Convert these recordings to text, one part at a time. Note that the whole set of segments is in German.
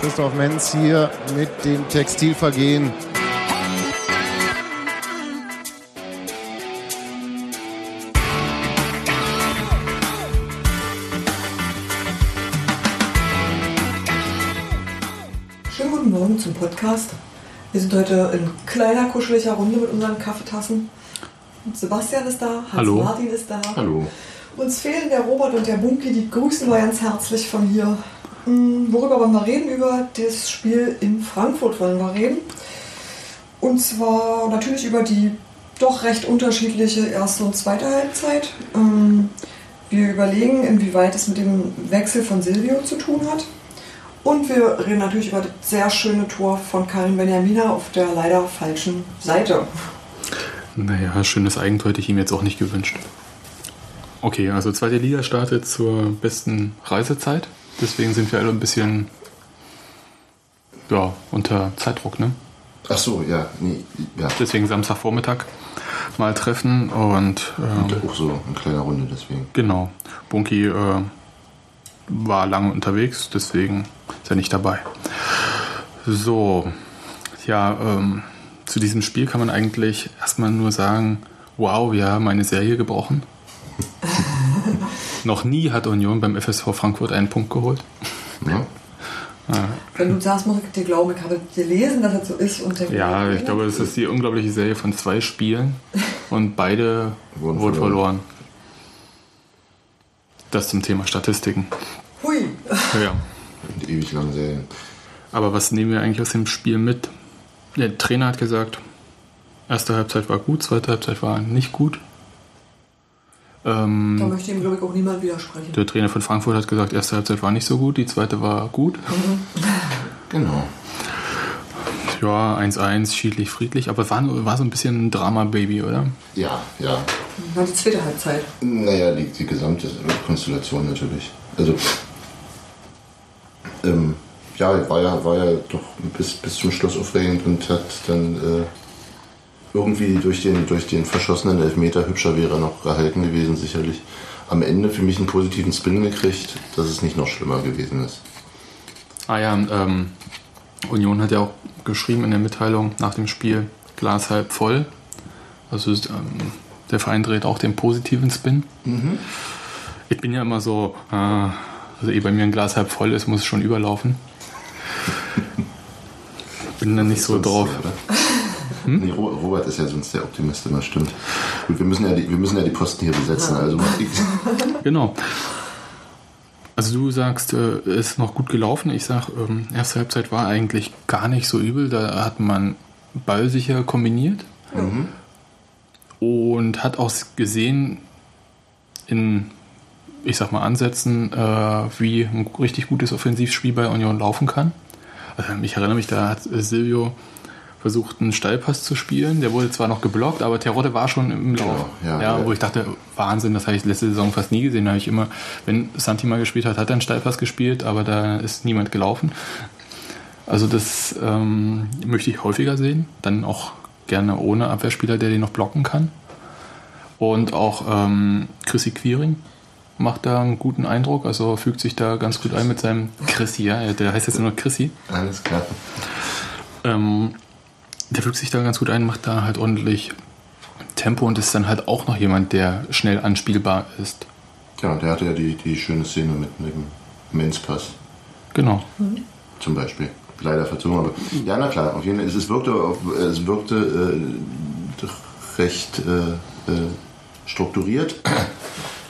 Christoph Menz hier mit dem Textilvergehen. Schönen guten Morgen zum Podcast. Wir sind heute in kleiner, kuscheliger Runde mit unseren Kaffeetassen. Sebastian ist da, Hallo. Hans-Martin ist da. Hallo. Uns fehlen der Robert und der Bunky, die grüßen wir ganz herzlich von hier. Hm, Worüber wollen wir reden? Über das Spiel in Frankfurt wollen wir reden. Und zwar natürlich über die doch recht unterschiedliche erste und zweite Halbzeit. Ähm, Wir überlegen, inwieweit es mit dem Wechsel von Silvio zu tun hat. Und wir reden natürlich über das sehr schöne Tor von Karin Benjamina auf der leider falschen Seite. Naja, schönes Eigentor hätte ich ihm jetzt auch nicht gewünscht. Okay, also zweite Liga startet zur besten Reisezeit. Deswegen sind wir alle ein bisschen ja, unter Zeitdruck, ne? Ach so, ja, nee, ja. Deswegen Samstagvormittag mal treffen und Und ähm, auch so eine kleine Runde deswegen. genau. Bunky äh, war lange unterwegs, deswegen ist er nicht dabei. So, ja, ähm, zu diesem Spiel kann man eigentlich erstmal nur sagen, wow, wir haben eine Serie gebrochen. Noch nie hat Union beim FSV Frankfurt einen Punkt geholt. Ja? Wenn du sagst, muss ich dir glauben, ich habe gelesen, dass es so ist. Und Ja, ich glaube, es ist die unglaubliche Serie von zwei Spielen und beide Wurden wurden verloren. verloren. Das zum Thema Statistiken. Hui. Ja. Und ewig lange Serien. Aber was nehmen wir eigentlich aus dem Spiel mit? Der Trainer hat gesagt, erste Halbzeit war gut, zweite Halbzeit war nicht gut. Da Ähm, möchte ihm, glaube ich, auch niemand widersprechen. der Trainer von Frankfurt hat gesagt, erste Halbzeit war nicht so gut, die zweite war gut. Genau. Ja, 1-1, schiedlich, friedlich, aber war, war so ein bisschen ein Drama-Baby, oder? Ja, ja. Na, die zweite Halbzeit. Naja, die, die gesamte Konstellation natürlich. Also, ähm, ja, war ja, war ja doch bis, bis zum Schluss aufregend und hat dann äh, irgendwie durch den, durch den verschossenen Elfmeter hübscher wäre noch gehalten gewesen, sicherlich. Am Ende für mich einen positiven Spin gekriegt, dass es nicht noch schlimmer gewesen ist. Ah ja, ähm, Union hat ja auch geschrieben in der Mitteilung nach dem Spiel, Glas halb voll. Also ist, ähm, der Verein dreht auch den positiven Spin. Ich bin ja immer so, äh, also eh bei mir ein Glas halb voll ist, muss es schon überlaufen. Bin dann nicht so drauf. Oder? Nee, Ro- Robert ist ja sonst der Optimist immer, stimmt. Gut, wir müssen ja die, wir müssen ja die Posten hier besetzen, also mach ich. Genau. Also du sagst, äh, ist noch gut gelaufen. Ich sag, ähm, erste Halbzeit war eigentlich gar nicht so übel. Da hat man ballsicher kombiniert und hat auch gesehen in, ich sag mal, Ansätzen, äh, wie ein richtig gutes Offensivspiel bei Union laufen kann. Also ich erinnere mich, da hat äh, Silvio versucht, einen Steilpass zu spielen. Der wurde zwar noch geblockt, aber Terodde war schon im Lauf. ja, ja, ja. wo ich dachte, Wahnsinn, das habe ich letzte Saison fast nie gesehen. Da habe ich immer, wenn Santi mal gespielt hat, hat er einen Steilpass gespielt, aber da ist niemand gelaufen. Also das ähm, möchte ich häufiger sehen. Dann auch gerne ohne Abwehrspieler, der den noch blocken kann. Und auch ähm, Chrissy Quiring macht da einen guten Eindruck, also fügt sich da ganz gut ein mit seinem Chrissy, ja, der heißt jetzt nur noch Chrissy. Alles klar. Ähm, der fügt sich da ganz gut ein, macht da halt ordentlich Tempo und ist dann halt auch noch jemand, der schnell anspielbar ist. Ja, und der hatte ja die, die schöne Szene mit, dem Menzpass Genau. zum Beispiel. Leider verzogen, aber ja, na klar, auf jeden Fall. Es, wirkte, es wirkte äh, recht äh, äh, strukturiert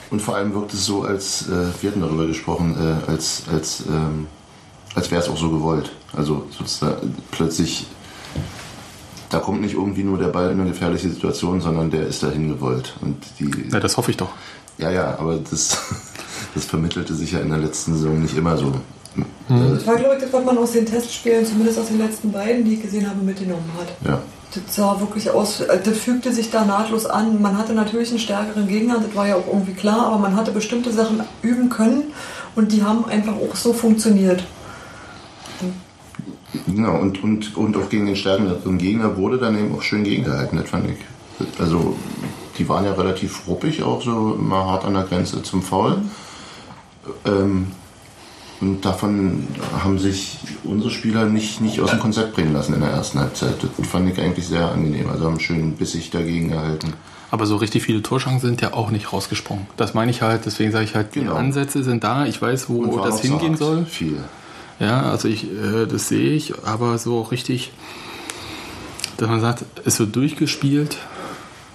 und vor allem wirkte es so, als äh, wir hatten darüber gesprochen, äh, als als ähm, als wäre es auch so gewollt. Also sozusagen plötzlich da kommt nicht irgendwie nur der Ball in eine gefährliche Situation, sondern der ist dahin gewollt. Und die, Ja, das hoffe ich doch. ja, ja, aber das, das vermittelte sich ja in der letzten Saison nicht immer so. Das war, glaube ich, das, was man aus den Testspielen, zumindest aus den letzten beiden, die ich gesehen habe, mitgenommen hat. Ja, Das sah wirklich aus, äh, das fügte sich da nahtlos an. Man hatte natürlich einen stärkeren Gegner, das war ja auch irgendwie klar, aber man hatte bestimmte Sachen üben können und die haben einfach auch so funktioniert. Genau. Und, und, und auch gegen den stärkeren Gegner wurde dann eben auch schön gegengehalten, das fand ich. Also, die waren ja relativ ruppig, auch so mal hart an der Grenze zum Foul. Ähm, und davon haben sich unsere Spieler nicht, nicht aus dem Konzept bringen lassen in der ersten Halbzeit. Das fand ich eigentlich sehr angenehm. Also haben schön bissig dagegen gehalten. Aber so richtig viele Torschancen sind ja auch nicht rausgesprungen. Das meine ich halt, deswegen sage ich halt, Genau. die Ansätze sind da. Ich weiß, wo das hingehen soll. Viel. Ja, also ich, äh, das sehe ich, aber so richtig, dass man sagt, ist so durchgespielt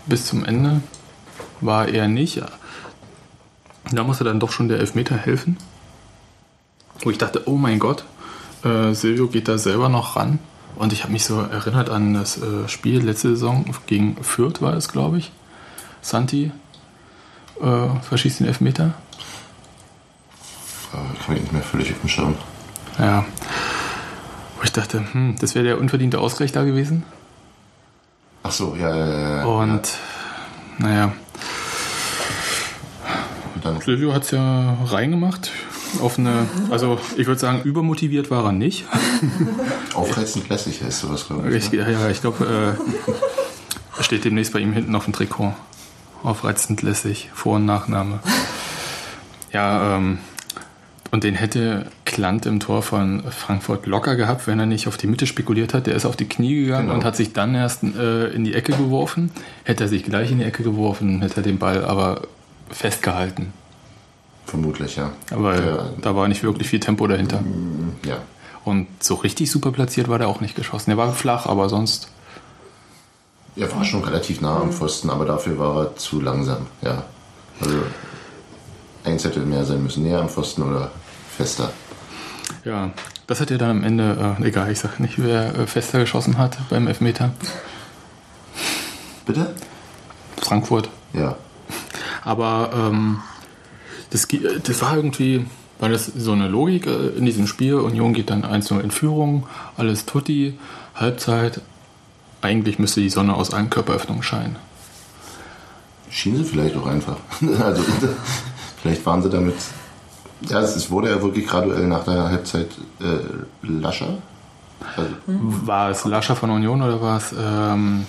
bis zum Ende, war er nicht. Da musste dann doch schon der Elfmeter helfen. Wo ich dachte, oh mein Gott, äh, Silvio geht da selber noch ran. Und ich habe mich so erinnert an das äh, Spiel letzte Saison gegen Fürth war es, glaube ich. Santi äh, verschießt den Elfmeter. Aber ich kann mich nicht mehr völlig auf dem Schirm. Ja. Wo ich dachte, hm, das wäre der unverdiente Ausgleich da gewesen. Ach so, ja, ja, ja. ja. Und naja, Und Silvio hat es ja reingemacht. Auf eine, also ich würde sagen, übermotiviert war er nicht. aufreizend lässig heißt sowas, glaube ich. Ich, ne? ja, ja, ich glaube, äh, steht demnächst bei ihm hinten auf dem Trikot. Aufreizend lässig, Vor- und Nachname. Ja, ähm, und den hätte Klant im Tor von Frankfurt locker gehabt, wenn er nicht auf die Mitte spekuliert hat. Der ist auf die Knie gegangen Genau. und hat sich dann erst äh, in die Ecke geworfen. Hätte er sich gleich in die Ecke geworfen, hätte er den Ball aber festgehalten. Vermutlich, ja. Weil ja, da war nicht wirklich viel Tempo dahinter. ja. Und so richtig super platziert war der auch nicht geschossen. Der war flach, aber sonst. Er war schon relativ nah am Pfosten, aber dafür war er zu langsam, ja. Also eins hätte mehr sein müssen, näher am Pfosten oder fester. Ja, das hat ja dann am Ende, äh, egal, ich sag nicht, wer äh, fester geschossen hat beim Elfmeter. Bitte? Frankfurt. Ja. Aber ähm, das, das war irgendwie, war das so eine Logik äh, in diesem Spiel. Union geht dann 1-0 in Führung, alles tutti, Halbzeit. Eigentlich müsste die Sonne aus allen Körperöffnungen scheinen. Schien sie vielleicht auch einfach. also vielleicht waren sie damit. Ja, es, wurde ja wirklich graduell nach der Halbzeit äh, lascher. Also, War es Lascher von Union oder war es ähm,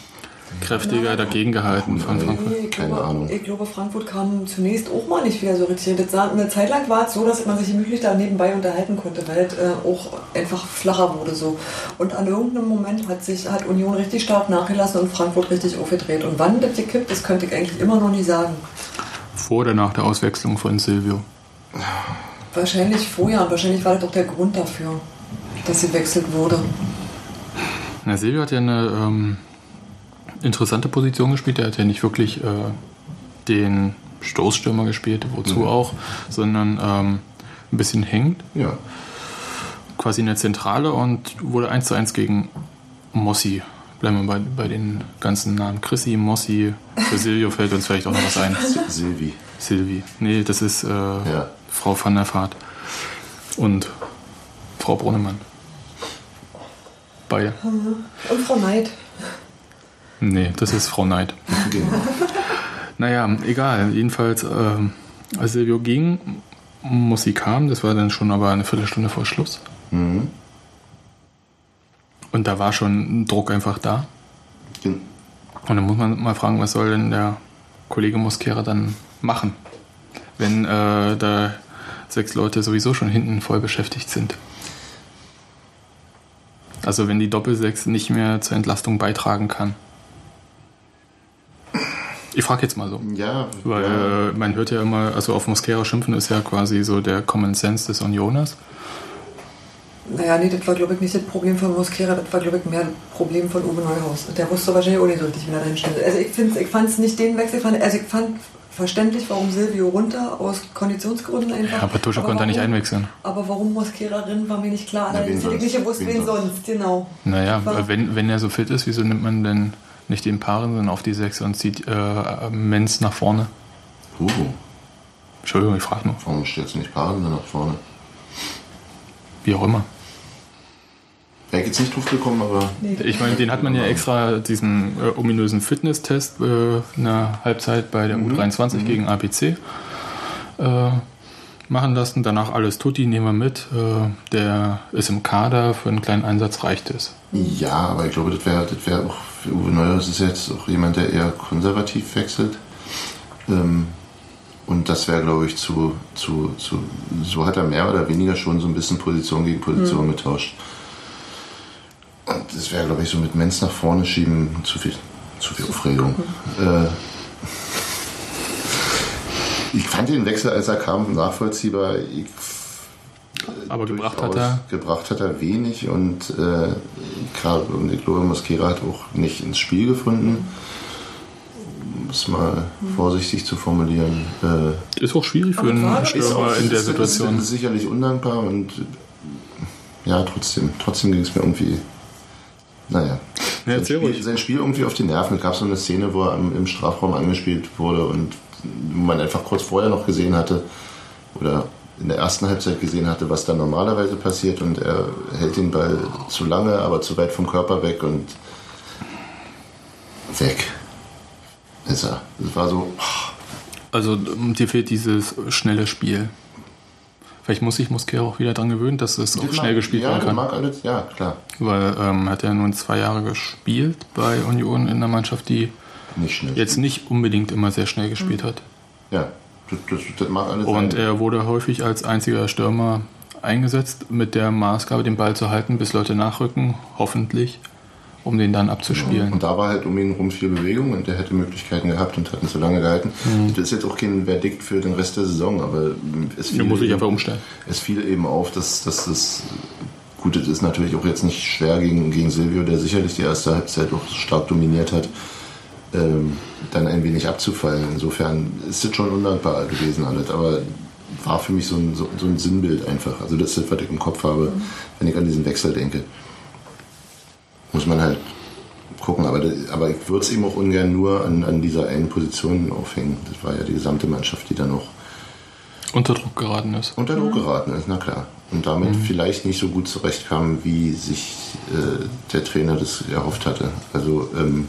kräftiger dagegen gehalten von Frankfurt? Nee, ich Keine glaube, Ahnung. Ich glaube, Frankfurt kam zunächst auch mal nicht wieder so richtig. Das sah, eine Zeit lang war es so, dass man sich gemütlich da nebenbei unterhalten konnte, weil es äh, auch einfach flacher wurde so. Und an irgendeinem Moment hat sich hat Union richtig stark nachgelassen und Frankfurt richtig aufgedreht. Und wann das gekippt, das könnte ich eigentlich immer noch nicht sagen. Vor oder nach der Auswechslung von Silvio? Wahrscheinlich vorher und wahrscheinlich war das auch der Grund dafür, dass sie wechselt wurde. Na, Silvio hat ja eine ähm, interessante Position gespielt. Er hat ja nicht wirklich äh, den Stoßstürmer gespielt, wozu Mhm. auch, sondern ähm, ein bisschen hängt, ja. quasi in der Zentrale und wurde 1 zu 1 gegen Mossi. Bleiben wir bei, bei den ganzen Namen. Chrissy, Mossi, für Silvio fällt uns vielleicht auch noch was ein. Silvi. Silvi. Nee, das ist äh, Ja. Frau van der Vaart und Frau Brunnemann. Beide. Und Frau Neid. Nee, das ist Frau Neid. Genau. Naja, egal. Jedenfalls, ähm, als Silvio ging, muss sie kam. Das war dann schon aber eine Viertelstunde vor Schluss. Mhm. Und da war schon ein Druck einfach da. Gen- Und dann muss man mal fragen, was soll denn der Kollege Mosquera dann machen, wenn äh, da sechs Leute sowieso schon hinten voll beschäftigt sind. Also wenn die Doppelsechs nicht mehr zur Entlastung beitragen kann. Ich frage jetzt mal so. Ja, Weil ja. äh, man hört ja immer, also auf Mosquera schimpfen ist ja quasi so der Common Sense des Unioners. Naja, nee, das war, glaube ich, nicht das Problem von Mosquera, das war, glaube ich, mehr das Problem von Uwe Neuhaus. Der wusste wahrscheinlich auch nicht so richtig, wie er dahin steht. Also ich, ich fand es nicht den Wechsel, also ich fand verständlich, warum Silvio runter, aus Konditionsgründen einfach. Ja, aber Tusche Aber konnte er nicht warum- einwechseln. Aber warum Mosquera drin, war mir nicht klar. Na, hätte ich sonst? nicht gewusst, Wen wen, sonst? sonst, genau. Naja, War- wenn, wenn er so fit ist, wieso nimmt man denn nicht den Paaren, sondern auf die Sechs und zieht äh, Menz nach vorne? Uh, Entschuldigung, ich frage nur. warum stellst du nicht Paaren nach vorne? Wie auch immer. Wäre jetzt nicht drauf gekommen, aber Nee, Ich meine, den hat man ja extra diesen äh, ominösen Fitnesstest äh, in der Halbzeit bei der U23 gegen APC äh, machen lassen. Danach alles Tutti, nehmen wir mit. Äh, der ist im Kader, für einen kleinen Einsatz reicht es. ja, aber ich glaube, das wäre das wär auch für Uwe Neuhaus ist jetzt auch jemand, der eher konservativ wechselt. Ähm, Und das wäre, glaube ich, zu, zu, zu. So hat er mehr oder weniger schon so ein bisschen Position gegen Position getauscht. Und das wäre, glaube ich, so mit Menz nach vorne schieben zu viel, zu viel Aufregung. Äh, ich fand den Wechsel, als er kam, nachvollziehbar. Ich, Aber gebracht hat er. Gebracht hat er wenig und, äh, gerade- und ich glaube, Mosquera hat auch nicht ins Spiel gefunden. Um es mal vorsichtig zu formulieren. Äh, Ist auch schwierig für einen Stürmer in der Situation. Ist, ist sicherlich undankbar und ja, trotzdem. Trotzdem ging es mir irgendwie. Naja. Ja, sein, Spiel, sein Spiel irgendwie auf die Nerven. Es gab so eine Szene, wo er im, Strafraum angespielt wurde und man einfach kurz vorher noch gesehen hatte oder in der ersten Halbzeit gesehen hatte, was da normalerweise passiert und er hält den Ball zu lange, aber zu weit vom Körper weg und weg ist er. Das war so, Also ähm, dir fehlt dieses schnelle Spiel. Vielleicht muss sich Mosquera auch wieder dran gewöhnen, dass es auch Das schnell gespielt ja, werden kann. mag alles, ja, klar. Weil ähm, hat er nun zwei Jahre gespielt bei Union in einer Mannschaft, die Nicht jetzt nicht unbedingt immer sehr schnell gespielt hat. Ja, das, das, das mag alles Und sein. er wurde häufig als einziger Stürmer eingesetzt, mit der Maßgabe, den Ball zu halten, bis Leute nachrücken, hoffentlich, um den dann abzuspielen. Und da war halt um ihn rum viel Bewegung und der hätte Möglichkeiten gehabt und hat ihn zu lange gehalten. Mhm. Das ist jetzt auch kein Verdikt für den Rest der Saison, aber es fiel, muss ich eben, einfach umstellen. es fiel eben auf, dass, dass das gut das ist natürlich auch jetzt nicht schwer gegen, gegen Silvio, der sicherlich die erste Halbzeit auch stark dominiert hat, ähm, dann ein wenig abzufallen. Insofern ist das schon undankbar gewesen alles, aber war für mich so ein, so, so ein Sinnbild einfach. Also das ist das, was ich im Kopf habe, wenn ich an diesen Wechsel denke muss man halt gucken. Aber, das- aber ich würde es eben auch ungern nur an, an dieser einen Position aufhängen. Das war ja die gesamte Mannschaft, die dann noch Unter Druck geraten ist. unter Druck geraten ist, na klar. Und damit vielleicht nicht so gut zurechtkam, wie sich äh, der Trainer das erhofft hatte. Also ähm,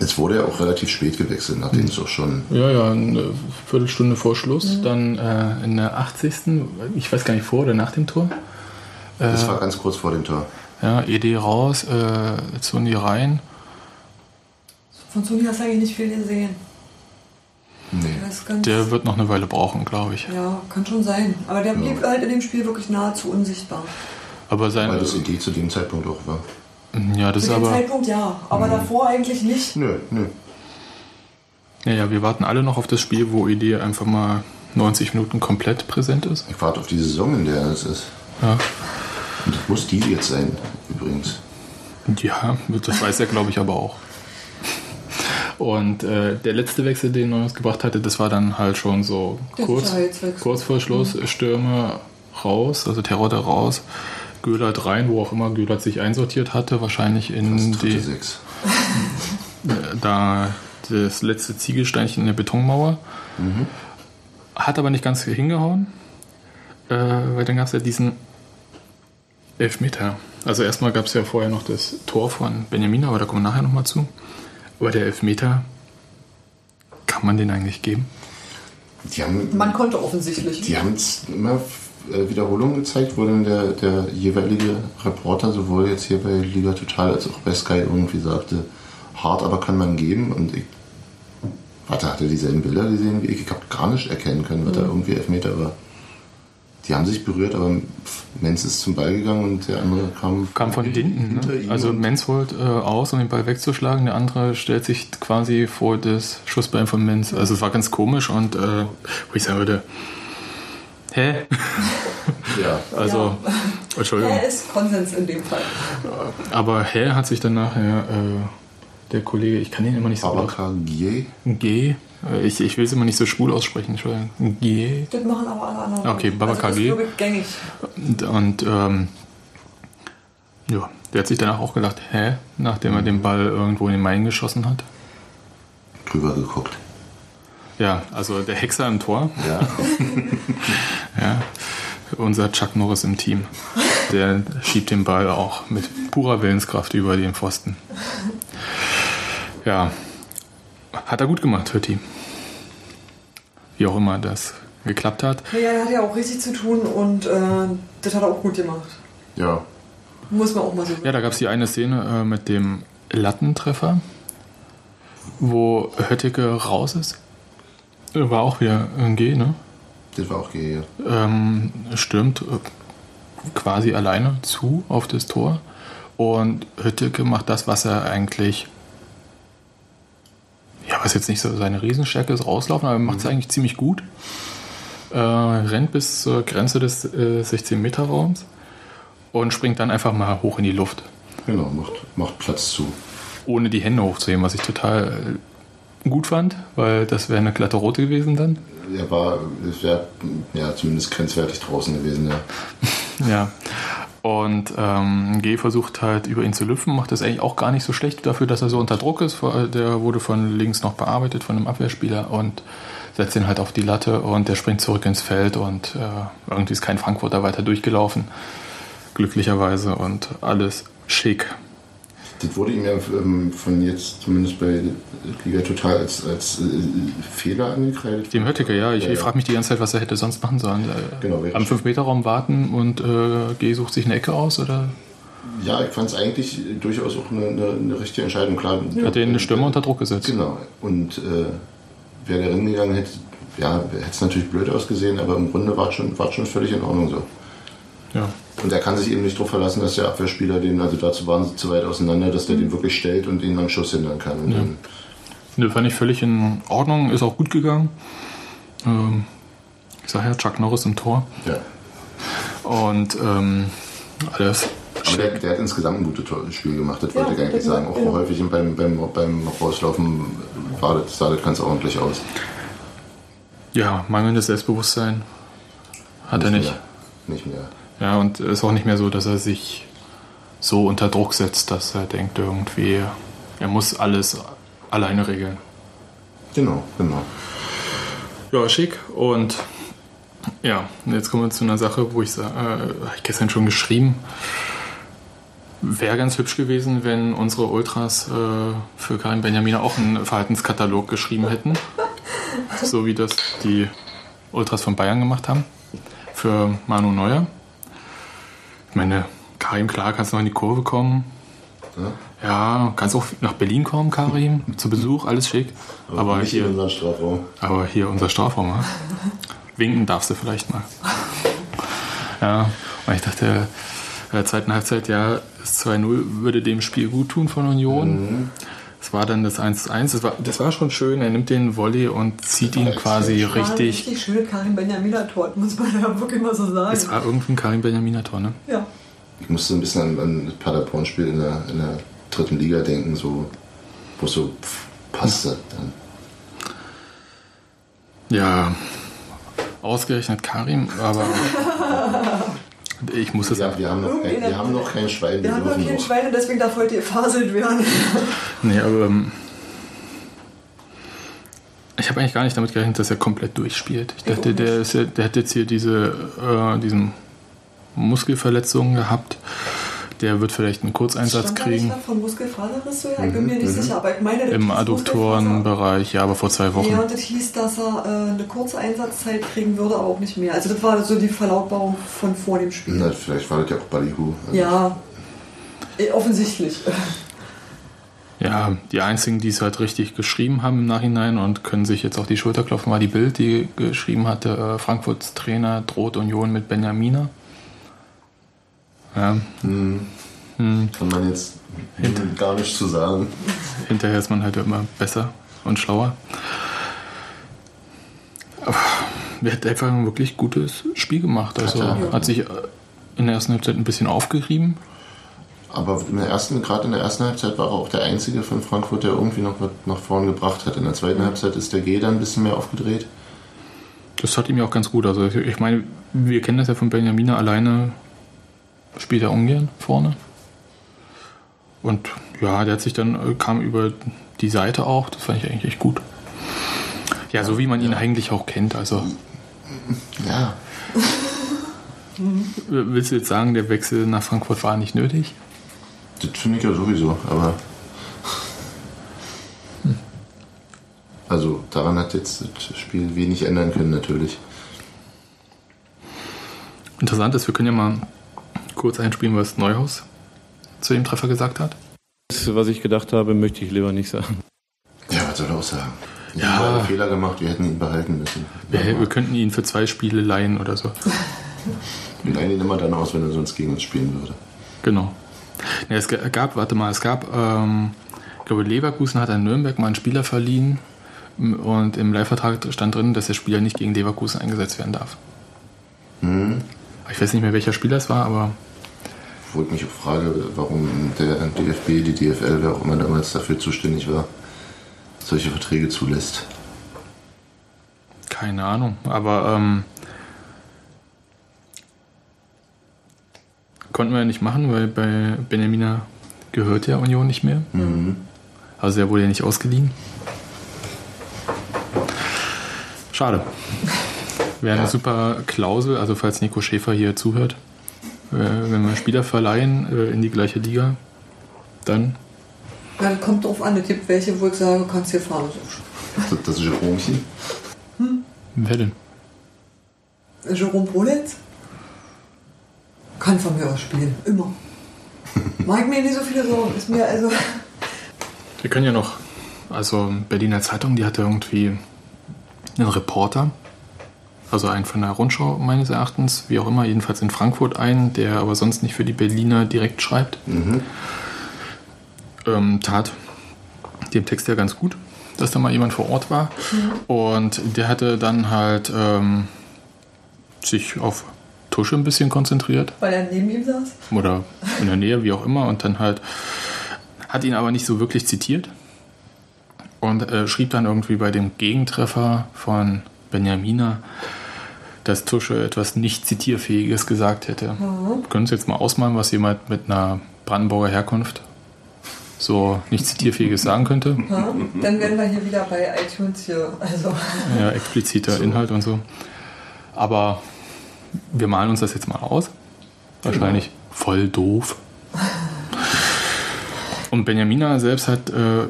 es wurde ja auch relativ spät gewechselt, nachdem es auch schon Ja, ja, eine Viertelstunde vor Schluss. Dann äh, in der 80. Ich weiß gar nicht, vor oder nach dem Tor. Das war ganz kurz vor dem Tor. Ja, ED raus, äh, Zuni rein. Von Sony hast du eigentlich nicht viel gesehen. Nee. Der wird noch eine Weile brauchen, glaube ich. ja, kann schon sein. Aber der blieb halt in dem Spiel wirklich nahezu unsichtbar. Aber sein. Weil das Idee zu dem Zeitpunkt auch war. Ja, das Zu ist dem aber. Zeitpunkt ja, aber davor eigentlich nicht. Nö, nö. Ja, ja, wir warten alle noch auf das Spiel, wo ED einfach mal 90 Minuten komplett präsent ist. Ich warte auf die Saison, in der es ist. Ja. Muss die jetzt sein, übrigens. Ja, das weiß er, glaube ich, aber auch. Und äh, der letzte Wechsel, den Neuhaus gebracht hatte, das war dann halt schon so kurz, kurz vor Schluss. Stürme raus, also Terodde raus, Göhlert rein, wo auch immer Göhlert sich einsortiert hatte, wahrscheinlich in Das dritte die, Sechs. da das letzte Ziegelsteinchen in der Betonmauer. Hat aber nicht ganz hingehauen, äh, weil dann gab es ja diesen Elfmeter. Also erstmal gab es ja vorher noch das Tor von Benjamin, aber da kommen wir nachher nochmal zu. Aber der Elfmeter, kann man den eigentlich geben? Die haben, Man konnte offensichtlich. die haben es immer äh, Wiederholungen gezeigt, wo dann der, der jeweilige Reporter sowohl jetzt hier bei Liga Total als auch bei Sky irgendwie sagte, hart, aber kann man geben. Und ich, warte, hat er dieselben Bilder gesehen wie ich? Ich habe gar nicht erkennen können, was da irgendwie Elfmeter war. Die haben sich berührt, aber Menz ist zum Ball gegangen und der andere kam, Kam von hinten. Ne? Also Menz holt äh, aus, um den Ball wegzuschlagen. Der andere stellt sich quasi vor das Schussbein von Menz. Also es war ganz komisch und äh, wo ich sagen würde, hä? ja, Also, Entschuldigung. Er ist Konsens in dem Fall. Aber hä hat sich dann nachher äh, der Kollege, ich kann den immer nicht so Gier. G. äh, Ich, ich will es immer nicht so schwul aussprechen, Entschuldigung. G. Das machen aber alle anderen. Okay. Baba also das KG. ist wirklich gängig. Und, und ähm, ja, der hat sich danach auch gedacht, hä? Nachdem er den Ball irgendwo in den Main geschossen hat. drüber geguckt. Ja, also der Hexer im Tor, Ja, ja, unser Chuck Norris im Team. Der schiebt den Ball auch mit purer Willenskraft über den Pfosten. Ja, hat er gut gemacht für Team. Wie auch immer das geklappt hat. Ja, er hat ja auch richtig zu tun und äh, das hat er auch gut gemacht. ja. Muss man auch mal so sagen. Ja, da gab es die eine Szene äh, mit dem Lattentreffer. wo Höttike raus ist. Äh, War auch wieder ein G, ne? Das war auch G, ja. ähm, stürmt äh, quasi alleine zu auf das Tor und Hütteke macht das, was er eigentlich was jetzt nicht so seine Riesenstärke ist, rauslaufen, aber er macht es eigentlich ziemlich gut. Äh, rennt bis zur Grenze des äh, 16-Meter-Raums und springt dann einfach mal hoch in die Luft, Genau, macht, macht Platz zu. ohne die Hände hochzuheben, was ich total äh, gut fand, weil das wäre eine glatte Rote gewesen dann. Er war, es wäre ja zumindest grenzwertig draußen gewesen, ja. Ja. Und ähm, G versucht halt über ihn zu lüpfen, macht das eigentlich auch gar nicht so schlecht dafür, dass er so unter Druck ist. Der wurde von links noch bearbeitet von einem Abwehrspieler und setzt ihn halt auf die Latte und der springt zurück ins Feld und äh, irgendwie ist kein Frankfurter weiter durchgelaufen. Glücklicherweise und alles schick. Das wurde ihm ja ähm, von jetzt zumindest bei Liga Total als, als äh, Fehler angekreidet. Dem Höttike, ja, ich, Ja, ja. frage mich die ganze Zeit, was er hätte sonst machen sollen. Äh, Genau, Am schon. 5-Meter-Raum warten und äh, G sucht sich eine Ecke aus oder Ja, ich fand es eigentlich durchaus auch eine, eine, eine richtige Entscheidung. Klar, hat er eine Stimme unter Druck gesetzt? Genau. Und äh, wäre der gegangen, hätte ja, hätte es natürlich blöd ausgesehen, aber im Grunde war es schon, schon völlig in Ordnung so. Ja. Und er kann sich eben nicht darauf verlassen, dass der Abwehrspieler den, also dazu waren sie zu weit auseinander, dass der den wirklich stellt und ihn am Schuss hindern kann. Und dann, Nö, fand ich völlig in Ordnung, ist auch gut gegangen. Ähm, ich sag ja, Chuck Norris im Tor. ja. Und ähm, alles. Aber der, der hat insgesamt ein gutes Spiel gemacht, das wollte Ja, ich eigentlich sagen. Auch genau. häufig beim, beim, beim Rauslaufen war das, sah das ganz ordentlich aus. Ja, mangelndes Selbstbewusstsein hat er nicht. Mehr. Nicht mehr. Ja, und es ist auch nicht mehr so, dass er sich so unter Druck setzt, dass er denkt irgendwie, er muss alles alleine regeln. Genau, genau. Ja, schick. Und ja, jetzt kommen wir zu einer Sache, wo ich sage, äh, habe ich gestern schon geschrieben. Wäre ganz hübsch gewesen, wenn unsere Ultras äh, für Karin Benjamina auch einen Verhaltenskatalog geschrieben hätten. so wie das die Ultras von Bayern gemacht haben. Für Manu Neuer. Ich meine, Karim, klar, kannst noch in die Kurve kommen. Ja, kannst auch nach Berlin kommen, Karim, zu Besuch, alles schick. Aber nicht hier, in unseren Strafraum. aber hier unser Strafraum, ja? Winken darfst du vielleicht mal. Ja, und ich dachte, in der zweiten Halbzeit, ja, das 2-0 würde dem Spiel gut tun von Union. Es war dann das 1-1. Das war, das war schon schön. Er nimmt den Volley und zieht ihn quasi richtig. richtig schöne Karin Benjamina Tor, muss man ja wirklich mal so sagen. Es war irgendwie ein Karim Benjamin Tor, ne? ja. Ich musste ein bisschen an, an das Paderborn-Spiel in der, in der dritten Liga denken, so, wo es so pff, passte. Dann. Ja, ausgerechnet Karim, aber ich muss es Ja, wir haben noch kein, wir haben noch kein Schwein, Wir wir haben noch kein. Schwein und deswegen darf heute gefaselt werden. Nee, aber ähm, ich habe eigentlich gar nicht damit gerechnet, dass er komplett durchspielt. Ich dachte, der, ist ja, der hat jetzt hier diese äh, diesen Muskelverletzungen gehabt. Der wird vielleicht einen Kurzeinsatz Stand da nicht kriegen von Muskelfaserriss so? Ja, ich bin mir nicht sicher, aber ich meine, im Adduktorenbereich, ja, aber vor zwei Muskelfaser. Ja, Wochen. und das hieß, dass er äh, eine kurze Einsatzzeit kriegen würde, aber auch nicht mehr. Also das war so die Verlautbarung von vor dem Spiel. Na, vielleicht war das ja auch Ballyhoo. Also, Ja, eh, offensichtlich. Ja, die einzigen, die es halt richtig geschrieben haben im Nachhinein und können sich jetzt auf die Schulter klopfen, war die Bild, die geschrieben hatte, äh, Frankfurts Trainer droht Union mit Benjamina. Ja, Kann man jetzt gar nicht zu sagen. hinterher ist man halt immer besser und schlauer. Aber er hat einfach ein wirklich gutes Spiel gemacht. Also Hat er. hat sich äh, in der ersten Halbzeit ein bisschen aufgerieben. Aber in der ersten, gerade in der ersten Halbzeit war er auch der Einzige von Frankfurt, der irgendwie noch was nach vorn gebracht hat. In der zweiten Halbzeit ist der G dann ein bisschen mehr aufgedreht. Das hat ihm ja auch ganz gut. Also ich meine, wir kennen das ja von Benjamina alleine spielt er ungern vorne. Und ja, der hat sich dann äh, kam über die Seite auch. Das fand ich eigentlich echt gut. Ja, so wie man ihn eigentlich auch kennt. Also Ja, willst du jetzt sagen, der Wechsel nach Frankfurt war nicht nötig? das finde ich ja sowieso, aber. Also daran hat jetzt das Spiel wenig ändern können, natürlich. Interessant ist, wir können ja mal kurz einspielen, was Neuhaus zu dem Treffer gesagt hat. Das, was ich gedacht habe, möchte ich lieber nicht sagen. Ja, was soll er auch sagen? Wir Ja. haben einen Fehler gemacht, wir hätten ihn behalten müssen. Wir, wir könnten ihn für zwei Spiele leihen oder so. Wir leihen ihn immer dann aus, wenn er sonst gegen uns spielen würde. Genau. Ja, es ga- gab, warte mal, es gab, ähm, ich glaube, Leverkusen hat an Nürnberg mal einen Spieler verliehen und im Leihvertrag stand drin, dass der Spieler nicht gegen Leverkusen eingesetzt werden darf. Ich weiß nicht mehr, welcher Spieler es war, aber Wo ich mich auch frage, warum der DFB, die DFL, wer auch immer damals dafür zuständig war, solche Verträge zulässt. keine Ahnung. Aber ähm, konnten wir ja nicht machen, weil bei Benjamina gehört ja Union nicht mehr. Also er wurde ja nicht ausgeliehen. Schade. Wäre eine Ja. super Klausel, also falls Nico Schäfer hier zuhört, äh, wenn wir Spieler verleihen äh, in die gleiche Liga, dann Ja, das kommt drauf an. Es gibt welche, wo ich sage, kannst hier fahren. Das, das ist Jeromchen. wer denn? Jerome Polenz kann von mir aus spielen. Immer. Mag mir nicht so viele Sorgen. Ist mir also. Wir können ja noch, also Berliner Zeitung, die hatte irgendwie einen Reporter, also einen von der Rundschau meines Erachtens, wie auch immer, jedenfalls in Frankfurt einen, der aber sonst nicht für die Berliner direkt schreibt. Ähm, tat dem Text ja ganz gut, dass da mal jemand vor Ort war. Und der hatte dann halt ähm, sich auf Tusche ein bisschen konzentriert Weil er neben ihm saß. oder in der Nähe, wie auch immer, und dann halt hat ihn aber nicht so wirklich zitiert und äh, schrieb dann irgendwie bei dem Gegentreffer von Benjamina, dass Tusche etwas nicht zitierfähiges gesagt hätte. Können Sie jetzt mal ausmalen, was jemand mit einer Brandenburger Herkunft so nicht zitierfähiges sagen könnte? Ja? Dann werden wir hier wieder bei iTunes hier. Also. Ja, expliziter Inhalt und so. Aber wir malen uns das jetzt mal aus. Wahrscheinlich voll doof. Und Benjamina selbst hat äh,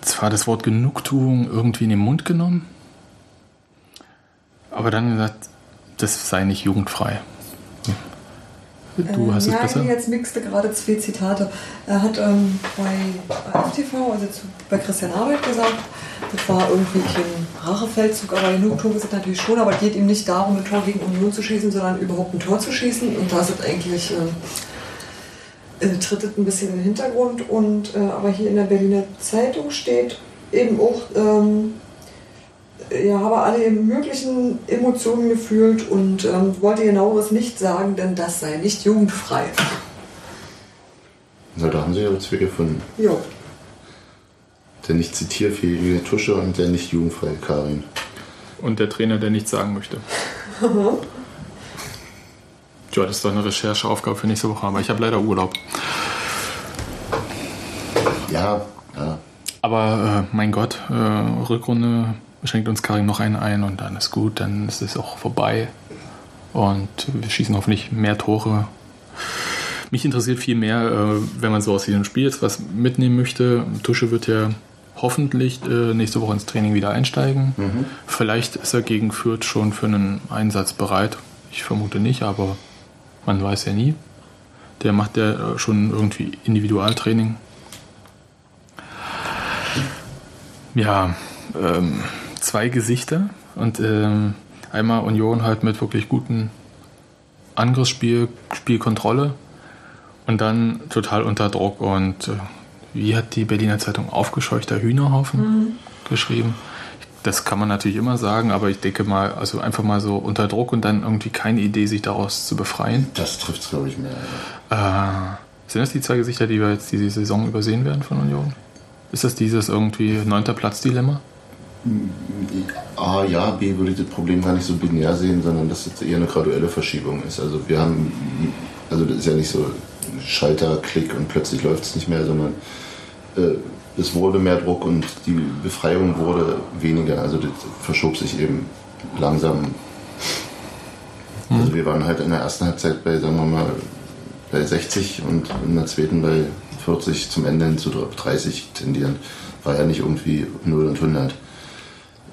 zwar das Wort Genugtuung irgendwie in den Mund genommen, aber dann gesagt, das sei nicht jugendfrei. Du hast Ähm, es ja, besser? nee, jetzt mixte gerade zwei Zitate. Er hat ähm, bei AFTV, also zu, bei Christian Arbeit gesagt, das war irgendwie kein Rachefeldzug, aber Genugtuung ist es natürlich schon, aber es geht ihm nicht darum, ein Tor gegen Union zu schießen, sondern überhaupt ein Tor zu schießen. Und da ist es eigentlich, äh, äh, tritt es ein bisschen in den Hintergrund. Und, äh, aber hier in der Berliner Zeitung steht eben auch, ähm, ja, habe alle möglichen Emotionen gefühlt und ähm, wollte genaueres nicht sagen, denn das sei nicht jugendfrei. So, da haben sie ja zwei gefunden. Jo. Der nicht zitierfähige Tusche und der nicht jugendfreie Karin. Und der Trainer, der nichts sagen möchte. Tja, das ist doch eine Rechercheaufgabe für nächste Woche, aber ich habe leider Urlaub. Ja, ja. Aber äh, mein Gott, äh, Rückrunde schenkt uns Karim noch einen ein und dann ist gut, dann ist es auch vorbei. Und wir schießen hoffentlich mehr Tore. Mich interessiert viel mehr, äh, wenn man so aus diesem Spiel jetzt was mitnehmen möchte. Tusche wird ja hoffentlich äh, nächste Woche ins Training wieder einsteigen. Vielleicht ist er gegen Fürth schon für einen Einsatz bereit. Ich vermute nicht, aber man weiß ja nie. Der macht ja äh, schon irgendwie Individualtraining. Ja, ähm, zwei Gesichter und ähm, einmal Union halt mit wirklich guten Angriffsspiel, Spielkontrolle und dann total unter Druck und äh, wie hat die Berliner Zeitung aufgescheuchter Hühnerhaufen geschrieben? Das kann man natürlich immer sagen, aber ich denke mal, also einfach mal so unter Druck und dann irgendwie keine Idee, sich daraus zu befreien. Das trifft es, glaube ich, mehr. ja. Äh, sind das die zwei Gesichter, die wir jetzt diese Saison übersehen werden von Union? Ist das dieses irgendwie neunter Platz-Dilemma? A, ja, B würde ich das Problem gar nicht so binär sehen, sondern dass es eher eine graduelle Verschiebung ist. Also wir haben, also das ist ja nicht so Schalter, Klick und plötzlich läuft es nicht mehr, sondern äh, es wurde mehr Druck und die Befreiung wurde weniger. Also das verschob sich eben langsam. Also wir waren halt in der ersten Halbzeit bei, sagen wir mal, bei 60 und in der zweiten bei 40 zum Ende hin zu 30 tendieren. War ja nicht irgendwie 0 und 100.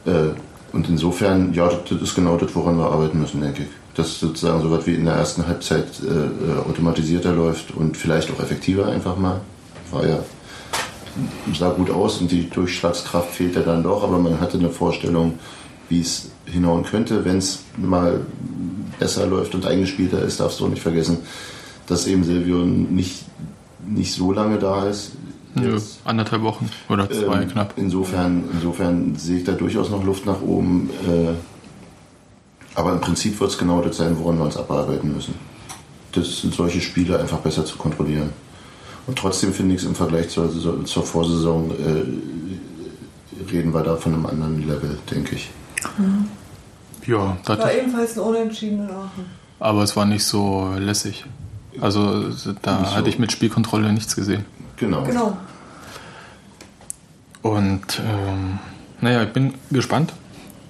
Äh, und insofern, ja, das, ist genau das, woran wir arbeiten müssen, denke ich. Dass sozusagen so was wie in der ersten Halbzeit äh, äh, automatisierter läuft und vielleicht auch effektiver einfach mal. War ja sah gut aus und die Durchschlagskraft fehlte dann doch, aber man hatte eine Vorstellung, wie es hinhauen könnte, wenn es mal besser läuft und eingespielter ist, darfst du auch nicht vergessen, dass eben Silvio nicht, nicht so lange da ist. Nö, anderthalb Wochen oder zwei ähm, knapp. Insofern, insofern sehe ich da durchaus noch Luft nach oben. Äh, aber im Prinzip wird es genau das sein, woran wir uns abarbeiten müssen. Das sind solche Spiele einfach besser zu kontrollieren. Und trotzdem finde ich es im Vergleich zur, zur Vorsaison, äh, reden wir da von einem anderen Level, denke ich. Ja, das War ebenfalls ein Unentschieden in Aachen. aber es war nicht so lässig. Also da so. hatte ich mit Spielkontrolle nichts gesehen. Genau. Genau. Und ähm, naja, ich bin gespannt,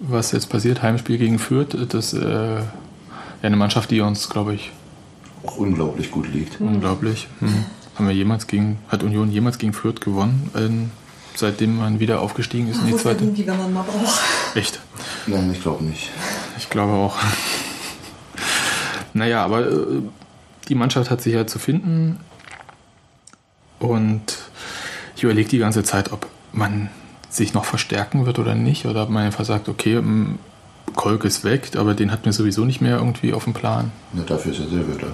was jetzt passiert. Heimspiel gegen Fürth, das ist äh, ja eine Mannschaft, die uns, glaube ich, Auch unglaublich gut liegt. unglaublich. Hm. Haben wir jemals gegen, hat Union jemals gegen Fürth gewonnen, ähm, seitdem man wieder aufgestiegen ist in die zweite? irgendwie, wenn man mal braucht. Echt? Nein, ich glaube nicht. Ich glaube auch. naja, aber äh, die Mannschaft hat sich ja zu finden und ich überlege die ganze Zeit, ob man sich noch verstärken wird oder nicht oder ob man einfach sagt, okay, m, Kolk ist weg, aber den hatten wir sowieso nicht mehr irgendwie auf dem Plan. Na, dafür ist er Silvio da.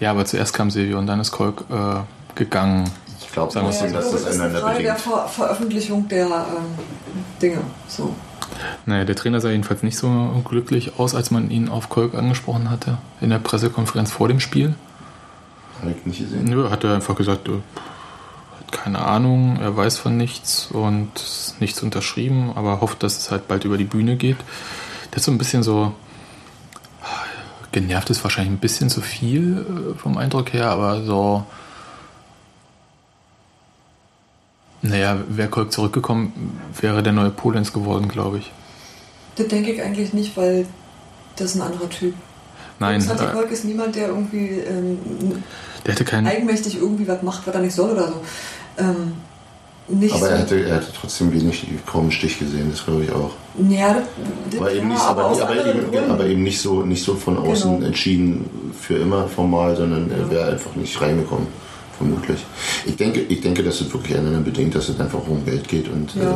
Ja, aber zuerst kam Silvio und dann ist Kolk äh, gegangen. Ich glaube, Ja, dass glaube, das es ist eine einander Frage der. Ver Veröffentlichung der ähm, Dinge. So. Naja, der Trainer sah jedenfalls nicht so glücklich aus, als man ihn auf Kolk angesprochen hatte in der Pressekonferenz vor dem Spiel. Habe ich nicht gesehen. Nö, hat er einfach gesagt, äh, hat keine Ahnung, er weiß von nichts und ist nichts unterschrieben, aber hofft, dass es halt bald über die Bühne geht. Der ist so ein bisschen so genervt ist wahrscheinlich ein bisschen zu viel äh, vom Eindruck her, aber so naja, wäre Kolk zurückgekommen, wäre der neue Polenz geworden, glaube ich. Das denke ich eigentlich nicht, weil das ist ein anderer Typ. Nein, Santi äh, Kolk ist niemand, der irgendwie ähm, der hätte keinen. eigenmächtig irgendwie was macht, was er nicht soll oder so. Ähm, nicht Aber so. er hatte, er hatte trotzdem wenig, kaum einen Stich gesehen, das glaube ich auch. ja, das, Aber eben, ja, nicht, aber, aber, eben, Gründen. aber eben nicht so, nicht so von außen Genau. entschieden für immer formal, sondern er wäre einfach nicht reingekommen, vermutlich. Ich denke, ich denke, dass es wirklich einander bedingt, dass es einfach um Geld geht und Ja. äh,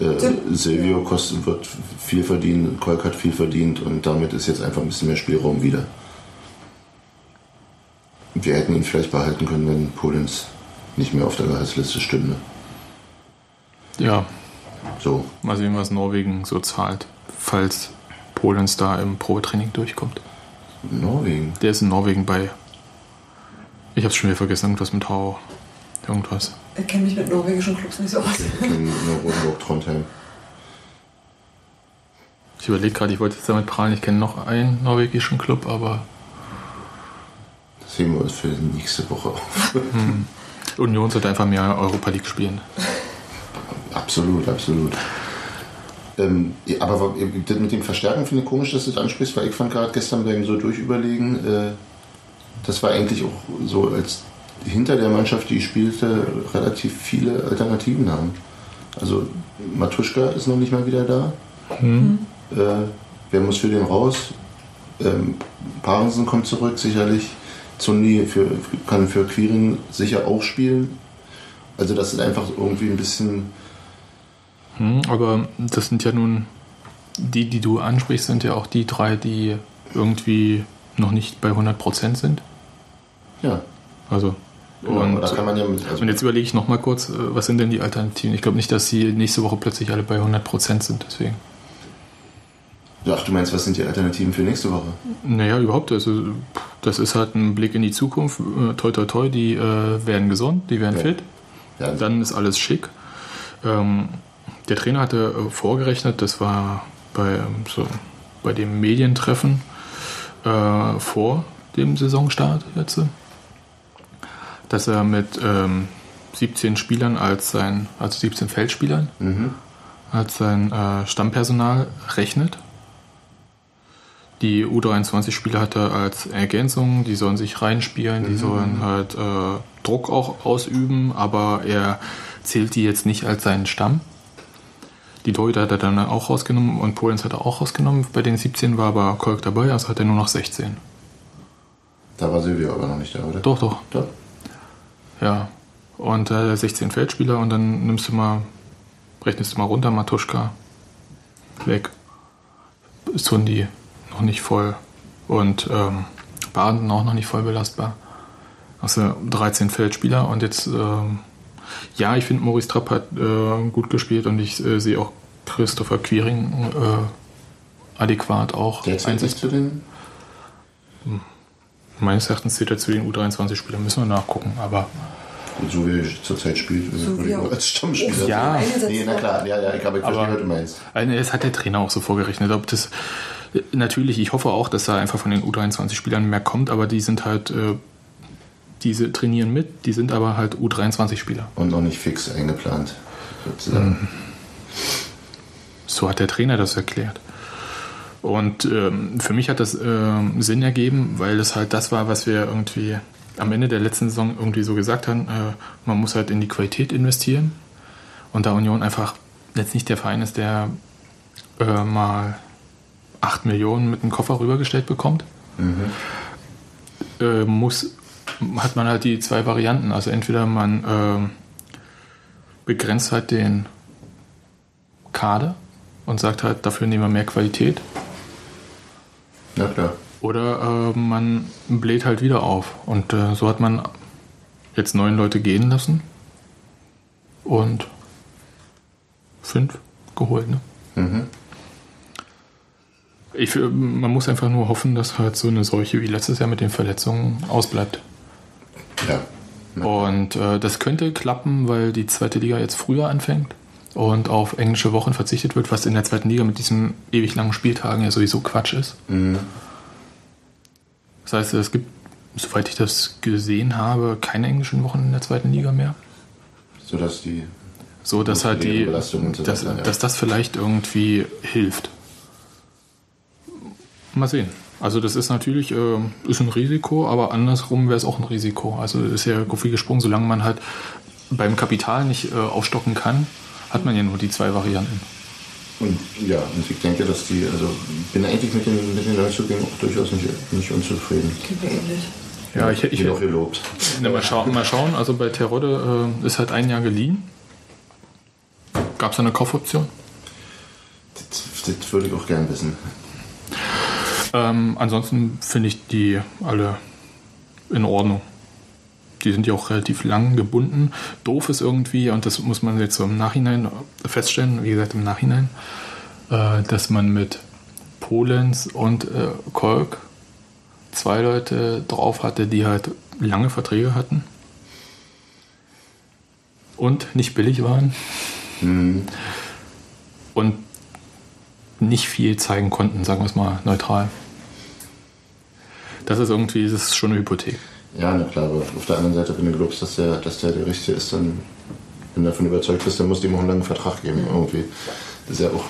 äh, Silvio kostet, wird viel verdienen, Kolk hat viel verdient und damit ist jetzt einfach ein bisschen mehr Spielraum wieder. Wir hätten ihn vielleicht behalten können, wenn Polens nicht mehr auf der Gehaltsliste stünde. Ja, So, mal sehen, was Norwegen so zahlt, falls Polenz da im Probetraining durchkommt. Norwegen. Der ist in Norwegen bei. Ich hab's schon wieder vergessen, irgendwas mit Hau. Irgendwas. Ich kenne mich mit norwegischen Clubs nicht so aus. Ich kenne nur Rosenburg, Trondheim. Ich überlege gerade, ich wollte jetzt damit prahlen, ich kenne noch einen norwegischen Club, aber Das heben wir uns für die nächste Woche auf. Union sollte einfach mehr Europa League spielen. absolut, absolut. Ähm, aber das mit dem Verstärken finde ich komisch, dass du das ansprichst, weil ich fand gerade gestern beim so durchüberlegen, äh, das war eigentlich auch so, als hinter der Mannschaft, die spielte, relativ viele Alternativen haben. Also Matuschka ist noch nicht mal wieder da. Äh, wer muss für den raus? Ähm, Parensen kommt zurück, sicherlich. Zundi für, kann für Quirin sicher auch spielen. Also das ist einfach irgendwie ein bisschen... Hm, aber das sind ja nun, die, die du ansprichst, sind ja auch die drei, die irgendwie noch nicht bei 100% sind. Ja, Also. Genau, Und, da kann man ja mit... Also, und jetzt überlege ich nochmal kurz, äh, was sind denn die Alternativen? Ich glaube nicht, dass sie nächste Woche plötzlich alle bei 100% sind, deswegen. ach, du meinst, was sind die Alternativen für nächste Woche? Naja, überhaupt. Also, das ist halt ein Blick in die Zukunft. Äh, Toi, toi, toi, die äh, werden gesund, die werden Ja. fit. Ja, Dann ist alles schick. Ähm, der Trainer hatte äh, vorgerechnet, das war bei, ähm, so, bei dem Medientreffen äh, vor dem Saisonstart jetzt, dass er mit ähm, 17 Spielern als sein, also 17 Feldspielern Mhm. als sein äh, Stammpersonal rechnet. Die U23-Spieler hat er als Ergänzung, die sollen sich reinspielen, die sollen halt äh, Druck auch ausüben, aber er zählt die jetzt nicht als seinen Stamm. Die Torhüter hat er dann auch rausgenommen und Polens hat er auch rausgenommen. Bei den 17 war aber Kolk dabei, also hat er nur noch 16. Da war Silvio aber noch nicht da, oder? Doch, doch, Doch. Ja. und äh, 16 Feldspieler und dann nimmst du mal, rechnest du mal runter, Matuschka weg. Sundi noch nicht voll und ähm, Baden auch noch nicht voll belastbar. Hast du 13 Feldspieler und jetzt, ähm, ja, ich finde, Maurice Trapp hat äh, gut gespielt und ich äh, sehe auch Christopher Quiring äh, adäquat auch Der Meines Erachtens zählt er zu den U23-Spielern, müssen wir nachgucken, aber so wie er zurzeit spielt, So wie er als Stammspieler. Ja. Nee, na klar, ja, ja, ich habe ich verstehe, Aber- was du meinst. Also, das hat der Trainer auch so vorgerechnet. Ob das natürlich, ich hoffe auch, dass da einfach von den U23-Spielern mehr kommt, aber die sind halt, äh, diese trainieren mit, die sind aber halt U23-Spieler. Und noch nicht fix eingeplant. sozusagen. So hat der Trainer das erklärt. Und ähm, für mich hat das ähm, Sinn ergeben, weil das halt das war, was wir irgendwie am Ende der letzten Saison irgendwie so gesagt haben. Äh, man muss halt in die Qualität investieren. Und da Union einfach jetzt nicht der Verein ist, der äh, mal 8 Millionen mit dem Koffer rübergestellt bekommt, äh, muss, hat man halt die zwei Varianten. Also entweder man ähm, begrenzt halt den Kader und sagt halt, dafür nehmen wir mehr Qualität. Na klar. Oder äh, man bläht halt wieder auf. Und äh, so hat man jetzt neun Leute gehen lassen und fünf geholt. Ne? Mhm. Ich, äh, man muss einfach nur hoffen, dass halt so eine Seuche wie letztes Jahr mit den Verletzungen ausbleibt. Ja. Und äh, das könnte klappen, weil die zweite Liga jetzt früher anfängt und auf englische Wochen verzichtet wird, was in der zweiten Liga mit diesen ewig langen Spieltagen ja sowieso Quatsch ist. Mhm. Das heißt, es gibt, soweit ich das gesehen habe, keine englischen Wochen in der zweiten Liga mehr. Sodass die. So dass halt die, Belastung und so dass, weiter, ja. dass das vielleicht irgendwie hilft. Mal sehen. Also das ist natürlich äh, ist ein Risiko, aber andersrum wäre es auch ein Risiko. Also es ist ja wie gesprungen, solange man halt beim Kapital nicht äh, aufstocken kann, hat man ja nur die zwei Varianten. Und ja, und ich denke, dass die, also bin eigentlich mit den, mit den Neuzugängen auch durchaus nicht, nicht unzufrieden. Ähnlich. Ja, ich, ich, Wird auch gelobt. Na, mal, schauen, mal schauen. Also bei Terodde äh, ist halt ein Jahr geliehen. Gab es eine Kaufoption? Das, das würde ich auch gern wissen. Ähm, ansonsten finde ich die alle in Ordnung. Die sind ja auch relativ lang gebunden. Doof ist irgendwie, und das muss man jetzt so im Nachhinein feststellen, wie gesagt im Nachhinein, äh, dass man mit Polens und äh, Kolk zwei Leute drauf hatte, die halt lange Verträge hatten und nicht billig waren und nicht viel zeigen konnten, sagen wir es mal neutral. Das ist irgendwie, das ist schon eine Hypothek. Ja, na klar, aber auf der anderen Seite, wenn du glaubst, dass der, dass der der Richtige ist, dann, wenn du davon überzeugt bist, dann musst du ihm auch einen langen Vertrag geben. Irgendwie. Das ist ja auch,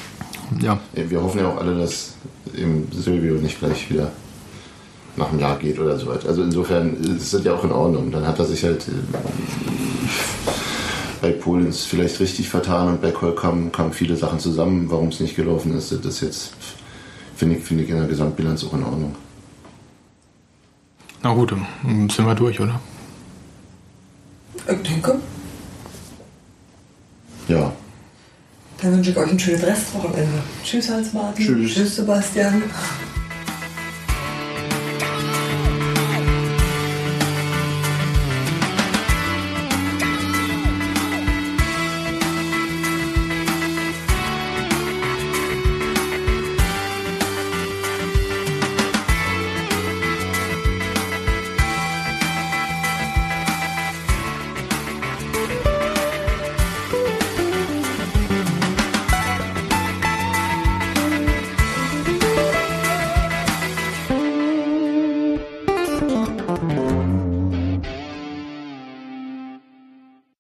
Ja, wir hoffen ja auch alle, dass eben Silvio nicht gleich wieder nach einem Jahr geht oder so weiter. Also insofern ist das ja auch in Ordnung. Dann hat er sich halt äh, bei Polens vielleicht richtig vertan und bei Kolk kamen, kamen viele Sachen zusammen, warum es nicht gelaufen ist. Das ist jetzt, finde ich, finde ich in der Gesamtbilanz auch in Ordnung. Na gut, dann sind wir durch, oder? Ich denke, Ja, dann wünsche ich euch ein schönes Restwochenende. Tschüss, Hans-Martin. Tschüss. Tschüss, Sebastian.